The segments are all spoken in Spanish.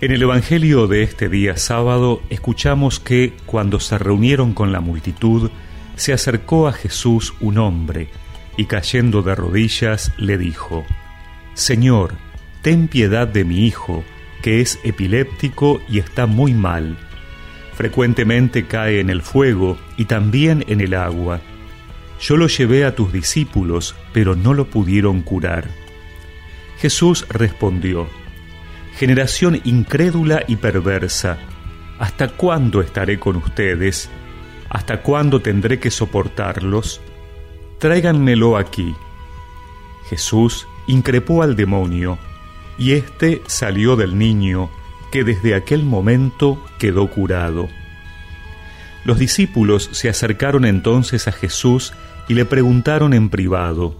En el Evangelio de este día sábado escuchamos que cuando se reunieron con la multitud, se acercó a Jesús un hombre y cayendo de rodillas le dijo, Señor, ten piedad de mi hijo, que es epiléptico y está muy mal. Frecuentemente cae en el fuego y también en el agua. Yo lo llevé a tus discípulos, pero no lo pudieron curar. Jesús respondió, Generación incrédula y perversa, ¿hasta cuándo estaré con ustedes? ¿Hasta cuándo tendré que soportarlos? Tráiganmelo aquí. Jesús increpó al demonio, y éste salió del niño, que desde aquel momento quedó curado. Los discípulos se acercaron entonces a Jesús y le preguntaron en privado,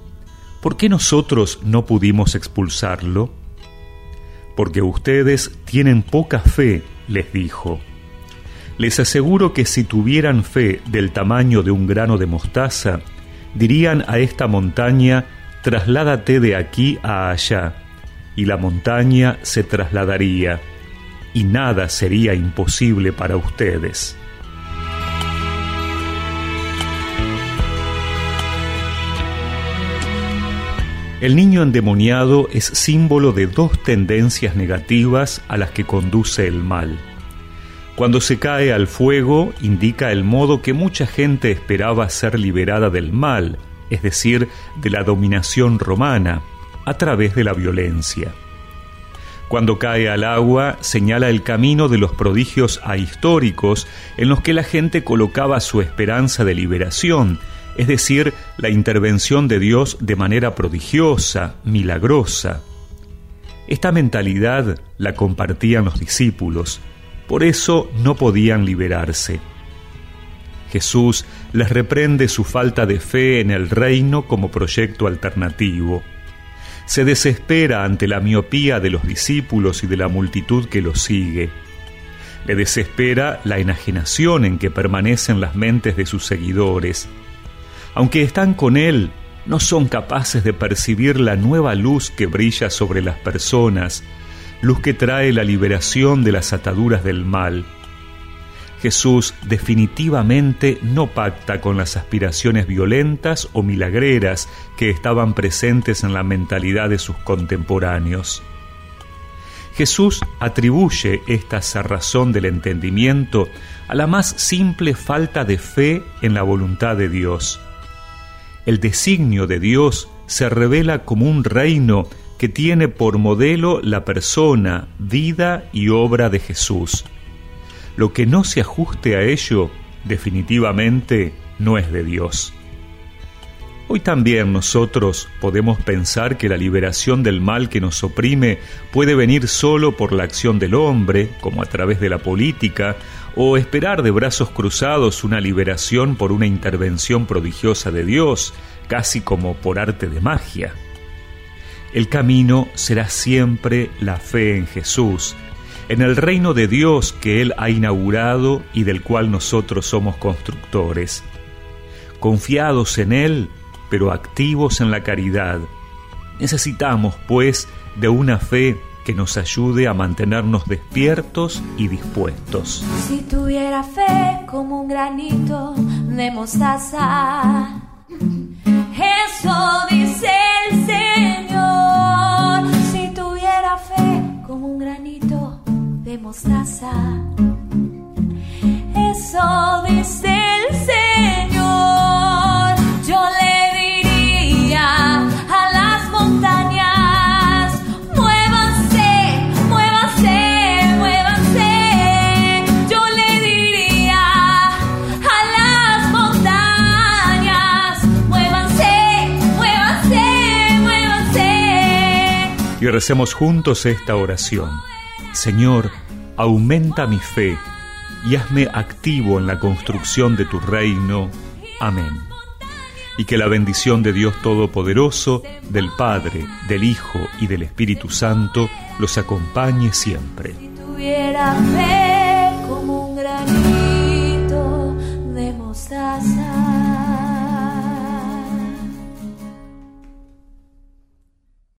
¿por qué nosotros no pudimos expulsarlo? Porque ustedes tienen poca fe, les dijo. Les aseguro que si tuvieran fe del tamaño de un grano de mostaza, dirían a esta montaña, trasládate de aquí a allá, y la montaña se trasladaría, y nada sería imposible para ustedes. El niño endemoniado es símbolo de dos tendencias negativas a las que conduce el mal. Cuando se cae al fuego indica el modo que mucha gente esperaba ser liberada del mal, es decir, de la dominación romana, a través de la violencia. Cuando cae al agua señala el camino de los prodigios ahistóricos en los que la gente colocaba su esperanza de liberación, es decir, la intervención de Dios de manera prodigiosa, milagrosa. Esta mentalidad la compartían los discípulos, por eso no podían liberarse. Jesús les reprende su falta de fe en el reino como proyecto alternativo. Se desespera ante la miopía de los discípulos y de la multitud que los sigue. Le desespera la enajenación en que permanecen las mentes de sus seguidores aunque están con Él, no son capaces de percibir la nueva luz que brilla sobre las personas, luz que trae la liberación de las ataduras del mal. Jesús definitivamente no pacta con las aspiraciones violentas o milagreras que estaban presentes en la mentalidad de sus contemporáneos. Jesús atribuye esta cerrazón del entendimiento a la más simple falta de fe en la voluntad de Dios el designio de Dios se revela como un reino que tiene por modelo la persona, vida y obra de Jesús. Lo que no se ajuste a ello definitivamente no es de Dios. Hoy también nosotros podemos pensar que la liberación del mal que nos oprime puede venir solo por la acción del hombre, como a través de la política, o esperar de brazos cruzados una liberación por una intervención prodigiosa de Dios, casi como por arte de magia. El camino será siempre la fe en Jesús, en el reino de Dios que Él ha inaugurado y del cual nosotros somos constructores. Confiados en Él, pero activos en la caridad. Necesitamos, pues, de una fe que nos ayude a mantenernos despiertos y dispuestos. Si tuviera fe como un granito de mostaza, eso dice el Señor. Si tuviera fe como un granito de mostaza, eso dice el recemos juntos esta oración. Señor, aumenta mi fe y hazme activo en la construcción de tu reino. Amén. Y que la bendición de Dios Todopoderoso, del Padre, del Hijo y del Espíritu Santo los acompañe siempre. Si